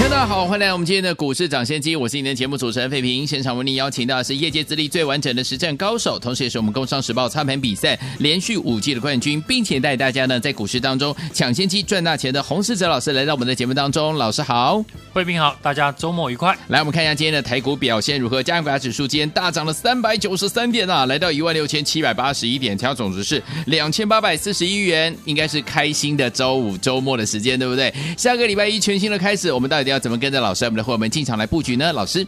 大家好，欢迎来到我们今天的股市抢先机，我是你的节目主持人费平。现场为您邀请到的是业界资历最完整的实战高手，同时也是我们《工商时报》操盘比赛连续五季的冠军，并且带大家呢在股市当中抢先机赚大钱的洪世哲老师来到我们的节目当中。老师好，费平好，大家周末愉快。来，我们看一下今天的台股表现如何？加权指数今天大涨了三百九十三点啊，来到一万六千七百八十一点，调总值是两千八百四十一元，应该是开心的周五周末的时间，对不对？下个礼拜一全新的开始，我们到底要怎么跟着老师，我们的伙伴们进场来布局呢？老师，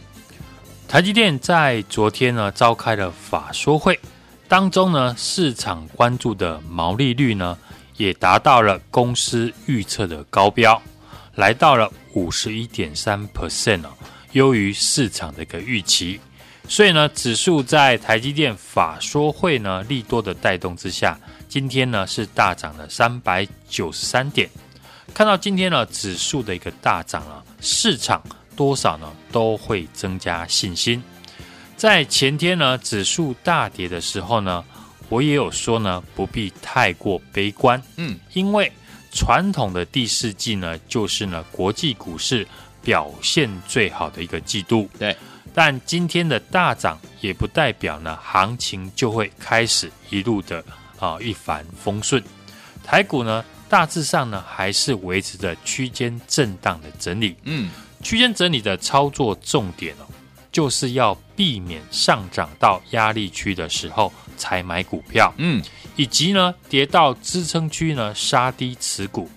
台积电在昨天呢召开了法说会当中呢，市场关注的毛利率呢也达到了公司预测的高标，来到了五十一点三 percent 哦，优于市场的一个预期。所以呢，指数在台积电法说会呢利多的带动之下，今天呢是大涨了三百九十三点。看到今天呢，指数的一个大涨了，市场多少呢都会增加信心。在前天呢，指数大跌的时候呢，我也有说呢，不必太过悲观，嗯，因为传统的第四季呢，就是呢国际股市表现最好的一个季度，对。但今天的大涨也不代表呢，行情就会开始一路的啊一帆风顺，台股呢。大致上呢，还是维持着区间震荡的整理。嗯，区间整理的操作重点哦，就是要避免上涨到压力区的时候才买股票。嗯，以及呢，跌到支撑区呢，杀低持股。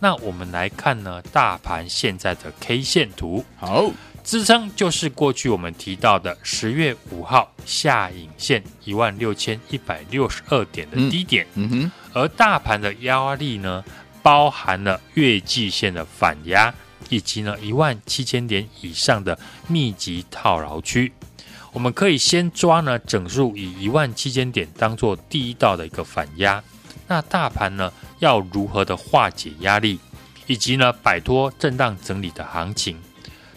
那我们来看呢，大盘现在的 K 线图。好。支撑就是过去我们提到的十月五号下影线一万六千一百六十二点的低点，嗯，嗯哼，而大盘的压力呢，包含了月季线的反压，以及呢一万七千点以上的密集套牢区。我们可以先抓呢整数以一万七千点当做第一道的一个反压，那大盘呢要如何的化解压力，以及呢摆脱震荡整理的行情？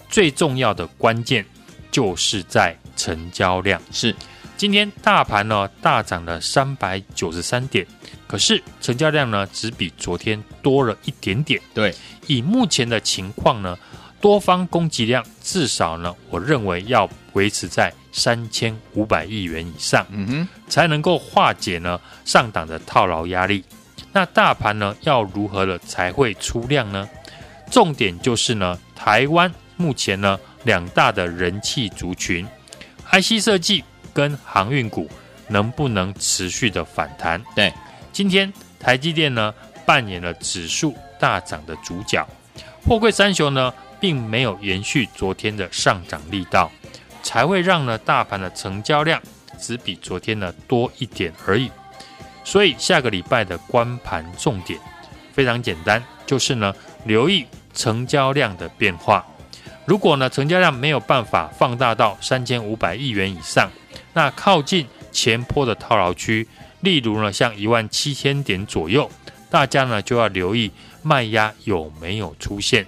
最重要的关键就是在成交量。是，今天大盘呢大涨了三百九十三点，可是成交量呢只比昨天多了一点点。对，以目前的情况呢，多方供给量至少呢，我认为要维持在三千五百亿元以上，嗯哼，才能够化解呢上档的套牢压力。那大盘呢要如何了才会出量呢？重点就是呢，台湾。目前呢，两大的人气族群，IC 设计跟航运股能不能持续的反弹？对，今天台积电呢扮演了指数大涨的主角，货柜三雄呢并没有延续昨天的上涨力道，才会让呢大盘的成交量只比昨天呢多一点而已。所以下个礼拜的观盘重点非常简单，就是呢留意成交量的变化。如果呢，成交量没有办法放大到三千五百亿元以上，那靠近前坡的套牢区，例如呢，像一万七千点左右，大家呢就要留意卖压有没有出现。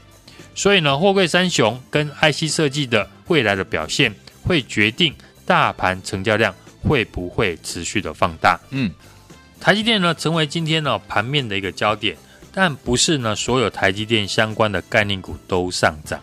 所以呢，货柜三雄跟 IC 设计的未来的表现，会决定大盘成交量会不会持续的放大。嗯，台积电呢，成为今天呢盘面的一个焦点，但不是呢所有台积电相关的概念股都上涨。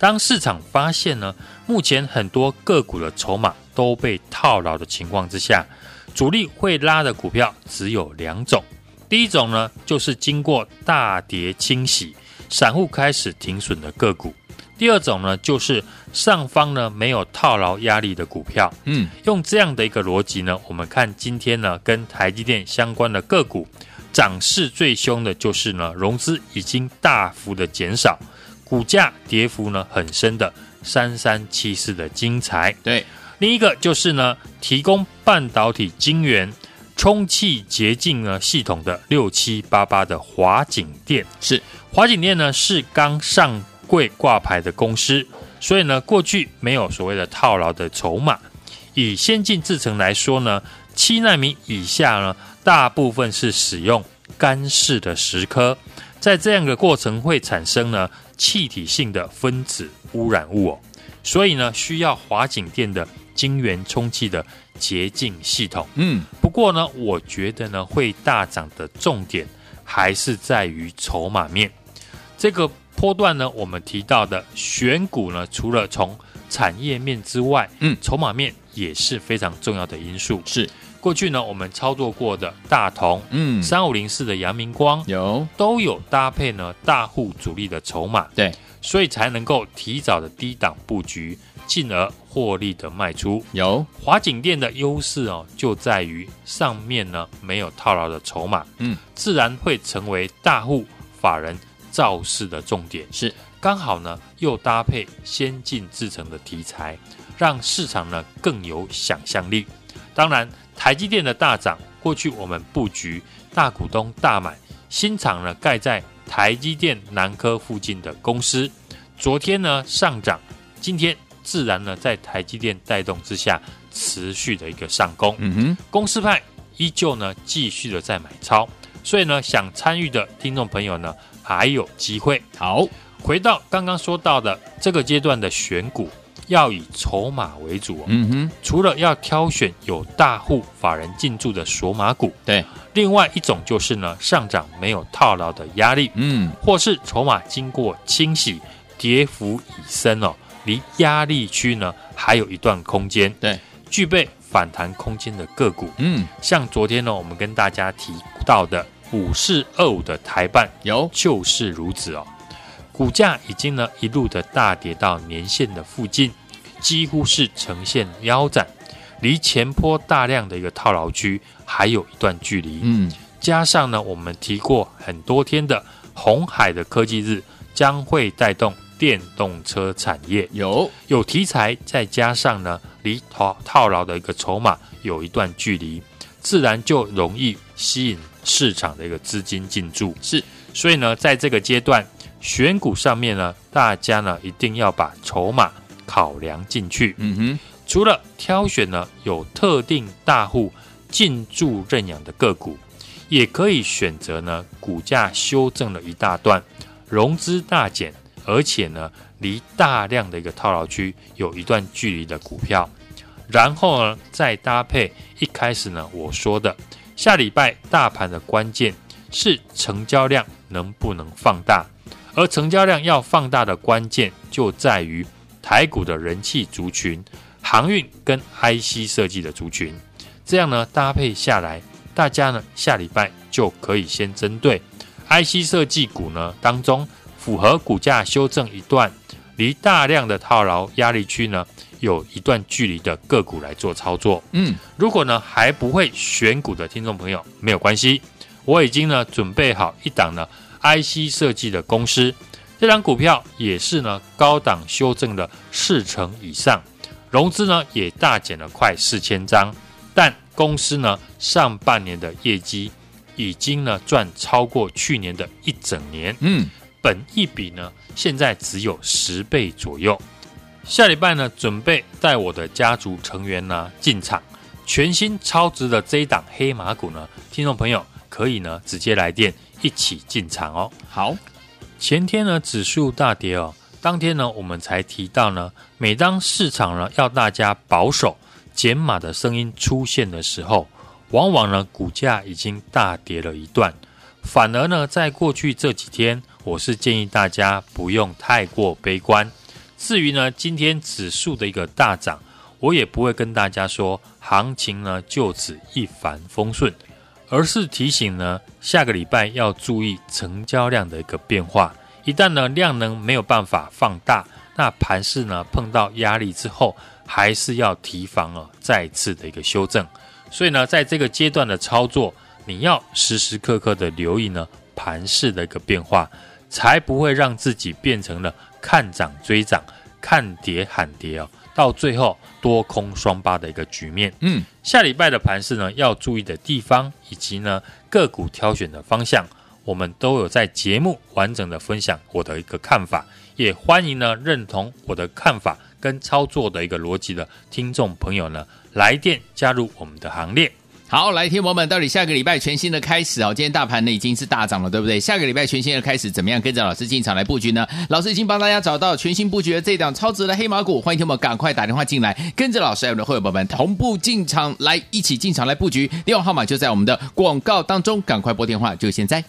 当市场发现呢，目前很多个股的筹码都被套牢的情况之下，主力会拉的股票只有两种。第一种呢，就是经过大跌清洗，散户开始停损的个股；第二种呢，就是上方呢没有套牢压力的股票。嗯，用这样的一个逻辑呢，我们看今天呢跟台积电相关的个股涨势最凶的就是呢融资已经大幅的减少。股价跌幅呢很深的三三七四的精材，对，另一个就是呢提供半导体晶圆充气洁净呢系统的六七八八的华景电，是。华景电呢是刚上柜挂牌的公司，所以呢过去没有所谓的套牢的筹码，以先进制程来说呢，七纳米以下呢，大部分是使用干式的蚀刻，在这样的过程会产生呢气体性的分子污染物哦，所以呢需要华景电的晶圆充气的洁净系统。嗯，不过呢，我觉得呢会大涨的重点还是在于筹码面。这个波段呢，我们提到的选股呢，除了从产业面之外，嗯，筹码面也是非常重要的因素。是。过去呢，我们操作过的大同，嗯，三五零四的阳明光有都有搭配呢大户主力的筹码，对，所以才能够提早的低档布局，进而获利的卖出。有华景店的优势哦，就在于上面呢没有套牢的筹码，嗯，自然会成为大户法人造势的重点。是刚好呢又搭配先进制成的题材，让市场呢更有想象力。当然。台积电的大涨，过去我们布局大股东大买新厂呢，盖在台积电南科附近的公司，昨天呢上涨，今天自然呢在台积电带动之下持续的一个上攻。嗯哼，公司派依旧呢继续的在买超，所以呢想参与的听众朋友呢还有机会。好，回到刚刚说到的这个阶段的选股。要以筹码为主哦。嗯哼，除了要挑选有大户法人进驻的索码股，对，另外一种就是呢，上涨没有套牢的压力，嗯，或是筹码经过清洗，跌幅已深哦，离压力区呢还有一段空间，对，具备反弹空间的个股，嗯，像昨天呢，我们跟大家提到的五四二五的台办，有。就是如此哦。股价已经呢一路的大跌到年线的附近，几乎是呈现腰斩，离前坡大量的一个套牢区还有一段距离。嗯，加上呢我们提过很多天的红海的科技日将会带动电动车产业，有有题材，再加上呢离套套牢的一个筹码有一段距离，自然就容易吸引市场的一个资金进驻。是，所以呢在这个阶段。选股上面呢，大家呢一定要把筹码考量进去。嗯哼，除了挑选呢有特定大户进驻认养的个股，也可以选择呢股价修正了一大段，融资大减，而且呢离大量的一个套牢区有一段距离的股票。然后呢再搭配一开始呢我说的，下礼拜大盘的关键是成交量能不能放大。而成交量要放大的关键就在于台股的人气族群、航运跟 IC 设计的族群，这样呢搭配下来，大家呢下礼拜就可以先针对 IC 设计股呢当中符合股价修正一段、离大量的套牢压力区呢有一段距离的个股来做操作。嗯，如果呢还不会选股的听众朋友没有关系，我已经呢准备好一档呢。IC 设计的公司，这张股票也是呢高档修正了四成以上，融资呢也大减了快四千张，但公司呢上半年的业绩已经呢赚超过去年的一整年，嗯，本一比呢现在只有十倍左右。下礼拜呢准备带我的家族成员呢进场，全新超值的这一档黑马股呢，听众朋友可以呢直接来电。一起进场哦。好，前天呢指数大跌哦，当天呢我们才提到呢，每当市场呢要大家保守减码的声音出现的时候，往往呢股价已经大跌了一段。反而呢，在过去这几天，我是建议大家不用太过悲观。至于呢今天指数的一个大涨，我也不会跟大家说行情呢就此一帆风顺。而是提醒呢，下个礼拜要注意成交量的一个变化。一旦呢量能没有办法放大，那盘势呢碰到压力之后，还是要提防哦，再次的一个修正。所以呢，在这个阶段的操作，你要时时刻刻的留意呢盘势的一个变化，才不会让自己变成了看涨追涨、看跌喊跌哦。到最后多空双八的一个局面。嗯，下礼拜的盘市呢，要注意的地方以及呢个股挑选的方向，我们都有在节目完整的分享我的一个看法，也欢迎呢认同我的看法跟操作的一个逻辑的听众朋友呢来电加入我们的行列。好，来，听友们，到底下个礼拜全新的开始哦。今天大盘呢已经是大涨了，对不对？下个礼拜全新的开始，怎么样跟着老师进场来布局呢？老师已经帮大家找到全新布局的这档超值的黑马股，欢迎听友们赶快打电话进来，跟着老师还有我们的会员宝宝们同步进场来，一起进场来布局。电话号码就在我们的广告当中，赶快拨电话，就现在。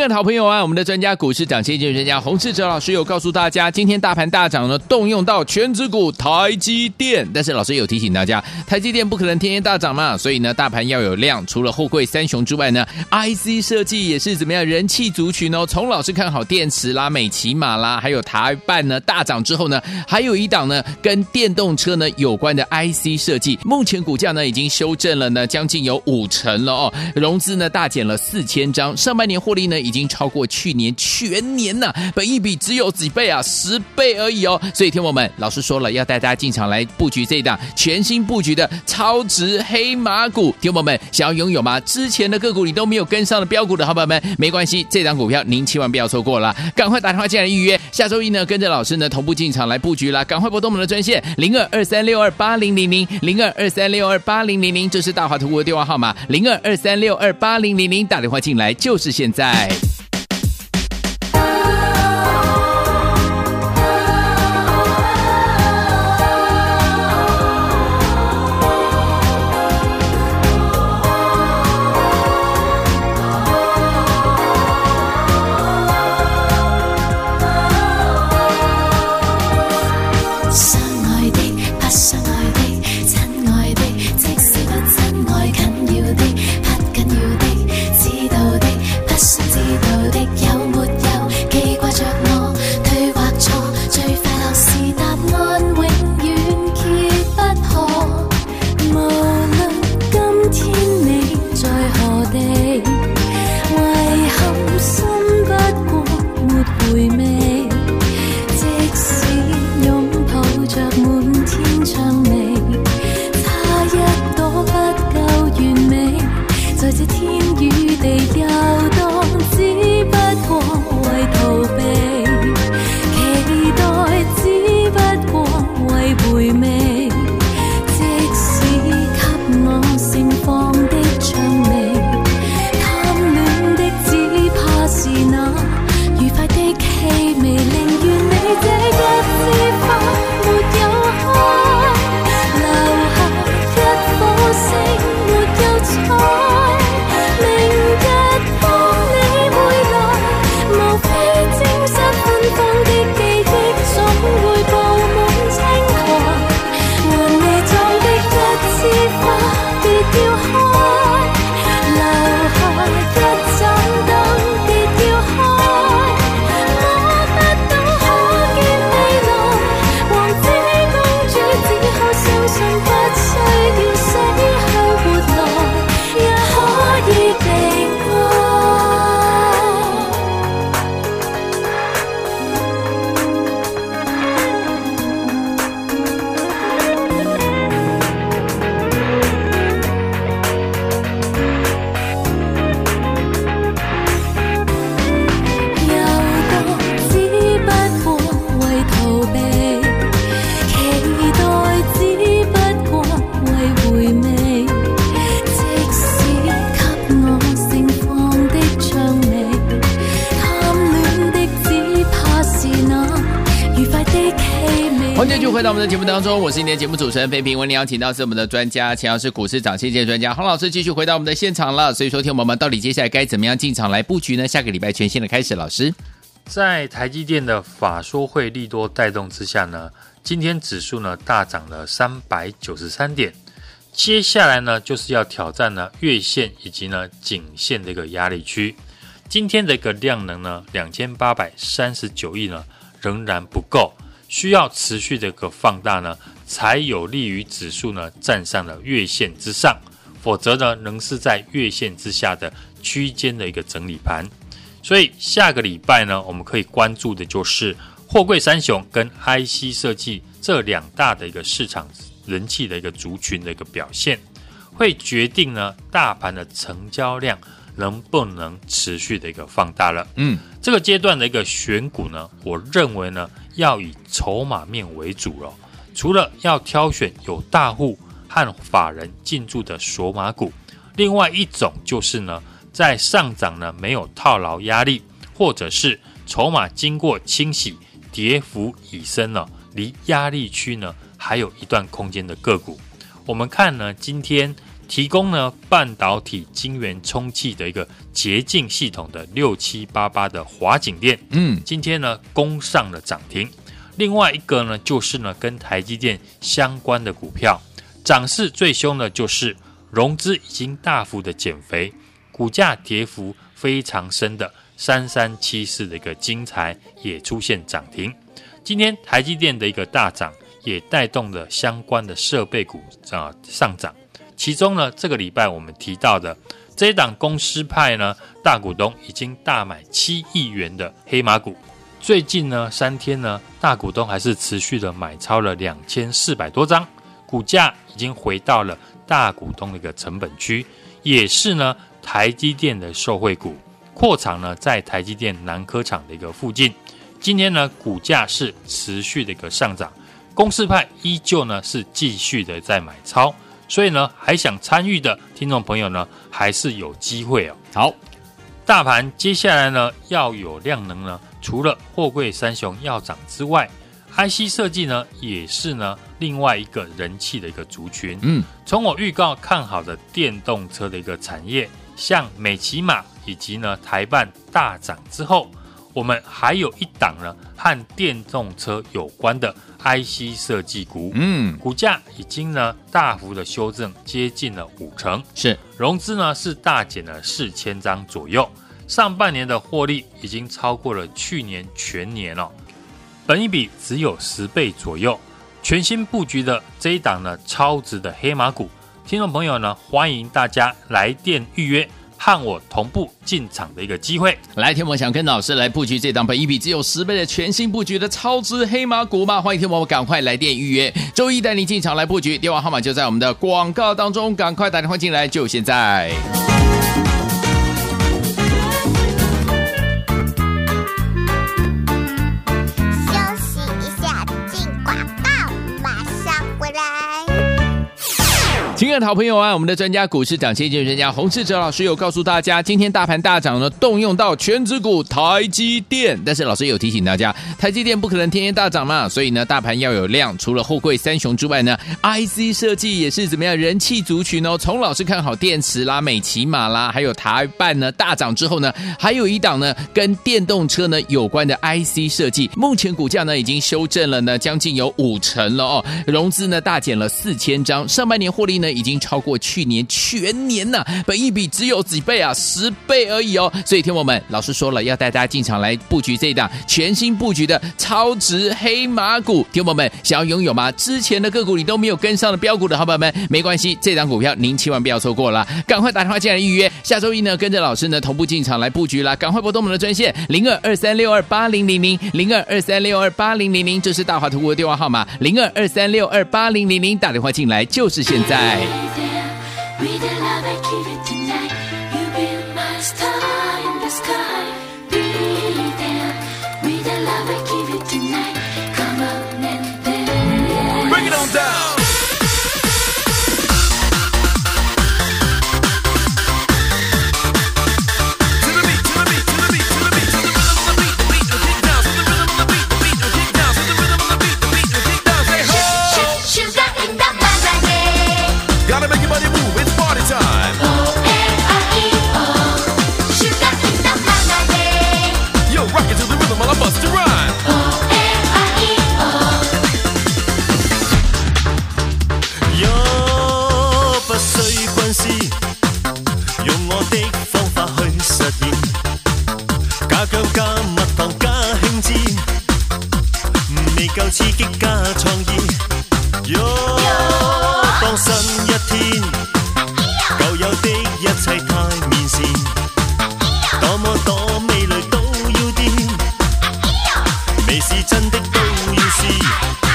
亲爱的好朋友啊，我们的专家股市涨跌见专家洪士哲老师有告诉大家，今天大盘大涨呢，动用到全指股台积电。但是老师有提醒大家，台积电不可能天天大涨嘛，所以呢，大盘要有量。除了后柜三雄之外呢，IC 设计也是怎么样人气族群哦。从老师看好电池啦、美骑马啦，还有台办呢大涨之后呢，还有一档呢跟电动车呢有关的 IC 设计，目前股价呢已经修正了呢将近有五成了哦，融资呢大减了四千张，上半年获利呢。已已经超过去年全年呐，本一比只有几倍啊，十倍而已哦。所以，听我们老师说了，要带大家进场来布局这一档全新布局的超值黑马股。听我们想要拥有吗？之前的个股你都没有跟上的标股的好朋友们，没关系，这档股票您千万不要错过了，赶快打电话进来预约。下周一呢，跟着老师呢同步进场来布局啦，赶快拨通我们的专线零二二三六二八零零零零二二三六二八零零零，这是大华投顾的电话号码零二二三六二八零零零，打电话进来就是现在。节目当中，我是今天节目主持人费平。为您邀请到是我们的专家，钱老师股市涨跌见专家洪老师，继续回到我们的现场了。所以说，听我们到底接下来该怎么样进场来布局呢？下个礼拜全新的开始，老师在台积电的法说会利多带动之下呢，今天指数呢大涨了三百九十三点。接下来呢就是要挑战呢月线以及呢颈线的一个压力区。今天的一个量能呢两千八百三十九亿呢仍然不够。需要持续的一个放大呢，才有利于指数呢站上了月线之上，否则呢仍是在月线之下的区间的一个整理盘。所以下个礼拜呢，我们可以关注的就是货柜三雄跟 IC 设计这两大的一个市场人气的一个族群的一个表现，会决定呢大盘的成交量能不能持续的一个放大了。嗯，这个阶段的一个选股呢，我认为呢，要以筹码面为主了。除了要挑选有大户和法人进驻的锁码股，另外一种就是呢，在上涨呢没有套牢压力，或者是筹码经过清洗，跌幅已深了，离压力区呢还有一段空间的个股。我们看呢，今天。提供呢半导体晶圆充气的一个洁净系统的六七八八的华景电，嗯，今天呢攻上了涨停。另外一个呢就是呢跟台积电相关的股票，涨势最凶的就是融资已经大幅的减肥，股价跌幅非常深的三三七四的一个金材也出现涨停。今天台积电的一个大涨，也带动了相关的设备股啊上涨。其中呢，这个礼拜我们提到的这一档公司派呢，大股东已经大买七亿元的黑马股。最近呢三天呢，大股东还是持续的买超了两千四百多张，股价已经回到了大股东的一个成本区，也是呢台积电的受惠股。扩厂呢在台积电南科厂的一个附近，今天呢股价是持续的一个上涨，公司派依旧呢是继续的在买超。所以呢，还想参与的听众朋友呢，还是有机会哦。好，大盘接下来呢要有量能呢，除了货柜三雄要涨之外，IC 设计呢也是呢另外一个人气的一个族群。嗯，从我预告看好的电动车的一个产业，像美骑马以及呢台办大涨之后，我们还有一档呢和电动车有关的。IC 设计股，嗯，股价已经呢大幅的修正，接近了五成，是。融资呢是大减了四千张左右，上半年的获利已经超过了去年全年了，本一比只有十倍左右，全新布局的这一档呢超值的黑马股，听众朋友呢欢迎大家来电预约。和我同步进场的一个机会，来，天我想跟老师来布局这档本一比只有十倍的全新布局的超值黑马股吗？欢迎天我赶快来电预约，周一带你进场来布局，电话号码就在我们的广告当中，赶快打电话进来，就现在。亲爱的好朋友啊，我们的专家股市长先机专家洪士哲老师有告诉大家，今天大盘大涨呢，动用到全指股台积电。但是老师有提醒大家，台积电不可能天天大涨嘛，所以呢，大盘要有量。除了后柜三雄之外呢，IC 设计也是怎么样人气族群哦。从老师看好电池啦、美骑马啦，还有台办呢大涨之后呢，还有一档呢跟电动车呢有关的 IC 设计，目前股价呢已经修正了呢将近有五成了哦，融资呢大减了四千张，上半年获利呢。已经超过去年全年呐，本一比只有几倍啊，十倍而已哦。所以，听我们老师说了，要带大家进场来布局这一档全新布局的超值黑马股。听我们想要拥有吗？之前的个股你都没有跟上的标股的好朋友们，没关系，这档股票您千万不要错过了，赶快打电话进来预约。下周一呢，跟着老师呢同步进场来布局啦，赶快拨通我们的专线零二二三六二八零零零零二二三六二八零零零，这是大华图的电话号码零二二三六二八零零零，打电话进来就是现在。Breathe there breathe the love and keep it 的都要试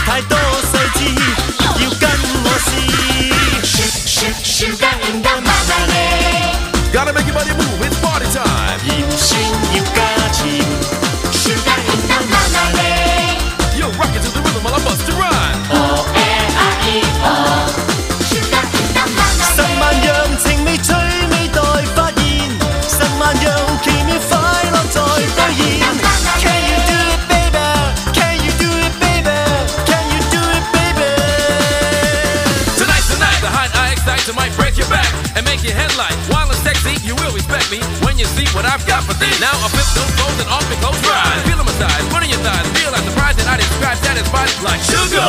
太多细致 Can you see what I've got for thee? Now I flip those flows and off it goes right. Feel on my thighs, put on your thighs, realize the prize that I describe satisfies like sugar.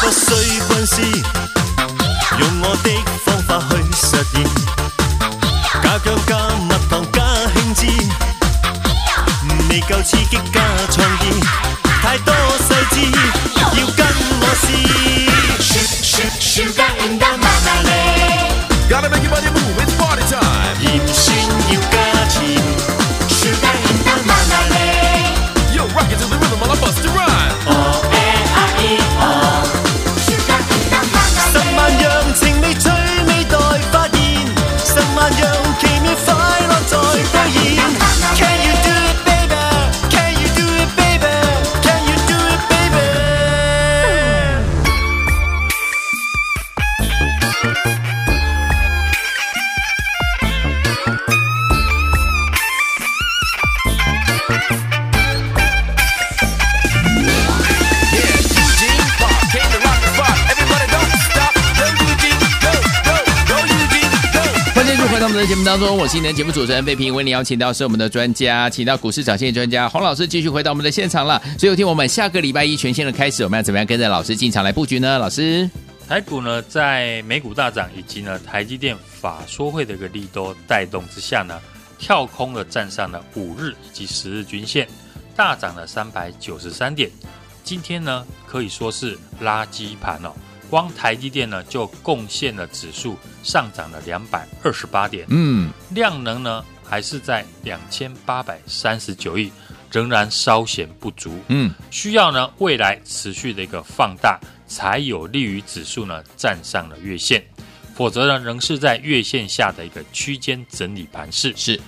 不需温思，用我的方法去实现，加姜加蜜糖加兴致，未够刺激加创 的节目当中，我是你的节目主持人费平，为你邀请到是我们的专家，请到股市长线专家洪老师继续回到我们的现场了。所以有听我们下个礼拜一全线的开始，我们要怎么样跟着老师进场来布局呢？老师，台股呢，在美股大涨以及呢台积电法说会的一个利多带动之下呢，跳空的站上了五日以及十日均线，大涨了三百九十三点。今天呢可以说是垃圾盘哦，光台积电呢就贡献了指数上涨了两百二十八点，嗯，量能呢还是在两千八百三十九亿，仍然稍显不足。嗯，需要呢未来持续的一个放大，才有利于指数呢站上了月线，否则呢仍是在月线下的一个区间整理盘势。是。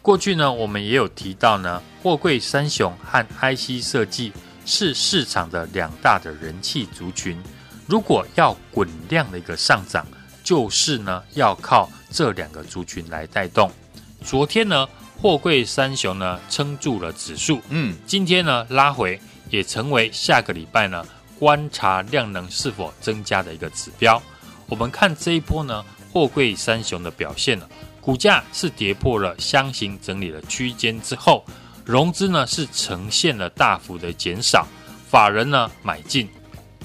过去呢我们也有提到呢，货柜三雄和 IC 设计是市场的两大的人气族群，如果要滚量的一个上涨，就是呢要靠这两个族群来带动。昨天呢货柜三雄呢撑住了指数，嗯，今天呢拉回，也成为下个礼拜呢观察量能是否增加的一个指标。我们看这一波呢货柜三雄的表现呢，股价是跌破了箱型整理的区间之后，融资呢是呈现了大幅的减少，法人呢买进，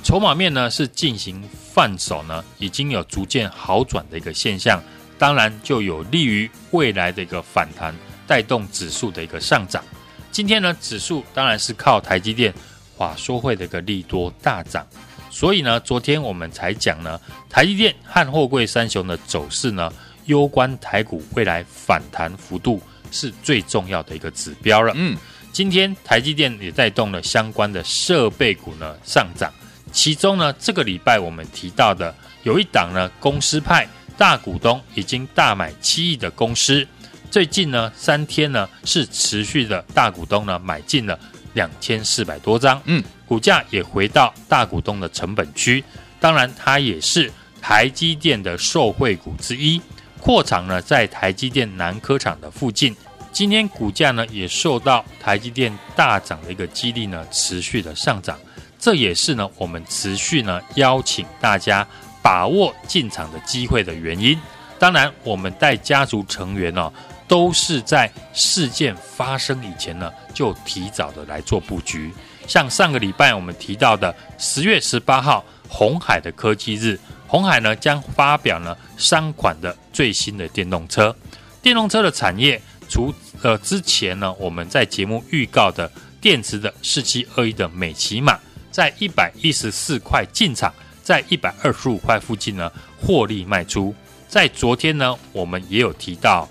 筹码面呢是进行放手呢，已经有逐渐好转的一个现象，当然就有利于未来的一个反弹，带动指数的一个上涨。今天呢，指数当然是靠台积电法说会的一个利多大涨，所以呢，昨天我们才讲呢，台积电和货柜三雄的走势呢，攸关台股未来反弹幅度是最重要的一个指标了。嗯，今天台积电也带动了相关的设备股呢上涨，其中呢，这个礼拜我们提到的有一档呢，公司派大股东已经大买七亿的公司。最近呢，三天呢是持续的大股东呢买进了两千四百多张，嗯，股价也回到大股东的成本区。当然，它也是台积电的受惠股之一。扩厂呢在台积电南科厂的附近，今天股价呢也受到台积电大涨的一个激励呢持续的上涨。这也是呢我们持续呢邀请大家把握进场的机会的原因。当然，我们带家族成员呢、哦。都是在事件发生以前呢，就提早的来做布局。像上个礼拜我们提到的十月十八号，红海的科技日，红海呢将发表呢三款的最新的电动车。电动车的产业，除呃之前呢我们在节目预告的电池的四七二一的美骑马，在一百一十四块进场，在一百二十五块附近呢获利卖出。在昨天呢，我们也有提到。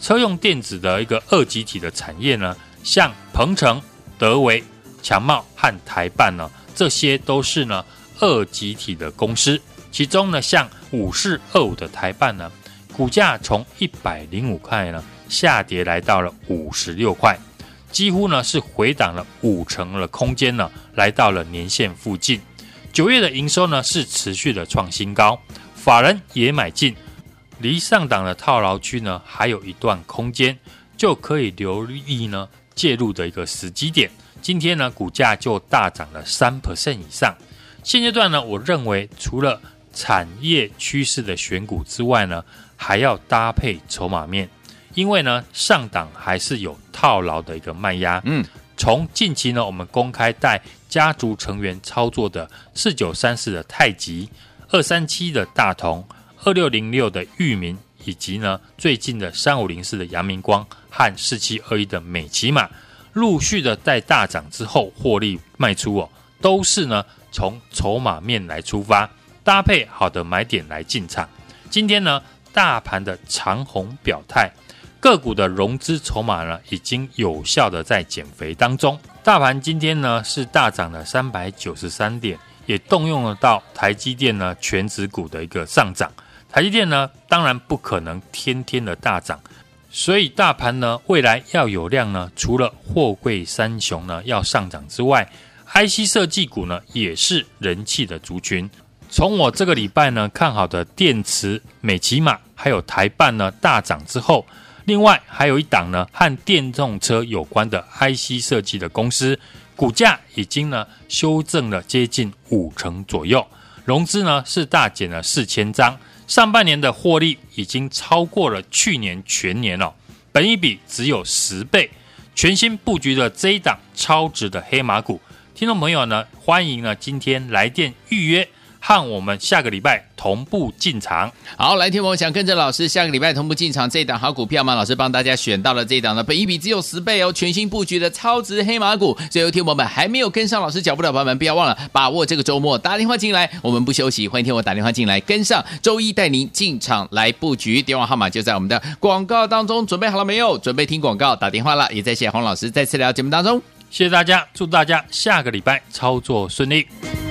车用电子的一个二极体的产业呢，像鹏程、德微、强茂和台办呢，这些都是呢二极体的公司。其中呢，像五四二五的台办呢，股价从一百零五块呢下跌来到了五十六块，几乎呢是回档了五成的空间呢，来到了年线附近。九月的营收呢是持续的创新高，法人也买进。离上档的套牢区呢，还有一段空间，就可以留意呢介入的一个时机点。今天呢，股价就大涨了三 percent 以上。现阶段呢，我认为除了产业趋势的选股之外呢，还要搭配筹码面，因为呢上档还是有套牢的一个卖压。嗯，从近期呢我们公开带家族成员操作的四九三四的太极、二三七的大同、二六零六的域名，以及呢最近的三五零四的阳明光和四七二一的美琪玛，陆续的在大涨之后获利卖出哦，都是呢从筹码面来出发，搭配好的买点来进场。今天呢，大盘的长虹表态，个股的融资筹码呢，已经有效的在减肥当中。大盘今天呢是大涨了三百九十三点，也动用了到台积电呢全指股的一个上涨。台积电呢，当然不可能天天的大涨，所以大盘呢未来要有量呢，除了货柜三雄呢要上涨之外，IC 设计股呢也是人气的族群。从我这个礼拜呢看好的电池、美琪玛还有台办呢大涨之后，另外还有一档呢和电动车有关的 IC 设计的公司，股价已经呢修正了接近五成左右，融资呢是大减了四千张，上半年的获利已经超过了去年全年了，本一比只有十倍，全新布局的这一档超值的黑马股，听众朋友呢欢迎呢今天来电预约。和我们下个礼拜同步进场。好，来听我想跟着老师下个礼拜同步进场这档好股票吗？老师帮大家选到了这档呢，本一比只有十倍哦，全新布局的超值黑马股。所以，听我们还没有跟上老师脚步的朋友们，不要忘了把握这个周末打电话进来，我们不休息，欢迎听我打电话进来跟上，周一带您进场来布局。电话号码就在我们的广告当中，准备好了没有？准备听广告打电话了，也在谢洪老师再次来到节目当中，谢谢大家，祝大家下个礼拜操作顺利。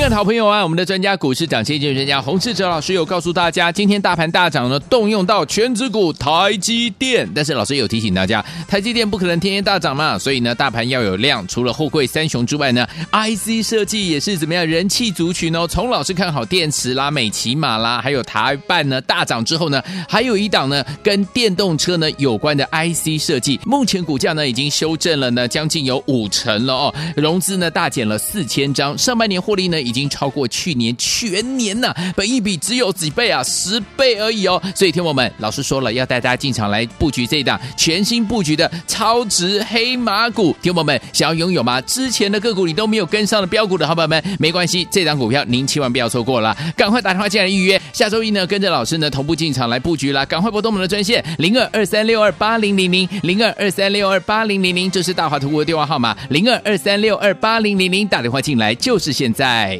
亲爱的好朋友啊，我们的专家股市涨先机专家洪志哲老师有告诉大家，今天大盘大涨呢，动用到全指股台积电。但是老师有提醒大家，台积电不可能天天大涨嘛，所以呢，大盘要有量。除了后柜三雄之外呢，IC 设计也是怎么样人气族群哦。从老师看好电池啦、美骑马啦，还有台办呢大涨之后呢，还有一档呢跟电动车呢有关的 IC 设计，目前股价呢已经修正了呢将近有五成了哦，融资呢大减了四千张，上半年获利呢。已经超过去年全年呐，本一比只有几倍啊，十倍而已哦。所以，听我们老师说了，要带大家进场来布局这一档全新布局的超值黑马股。听我们想要拥有吗？之前的个股你都没有跟上的标股的好朋友们，没关系，这档股票您千万不要错过了，赶快打电话进来预约。下周一呢，跟着老师呢同步进场来布局啦，赶快拨通我们的专线零二二三六二八零零零零二二三六二八零零零，这是大华图的电话号码零二二三六二八零零零，打电话进来就是现在。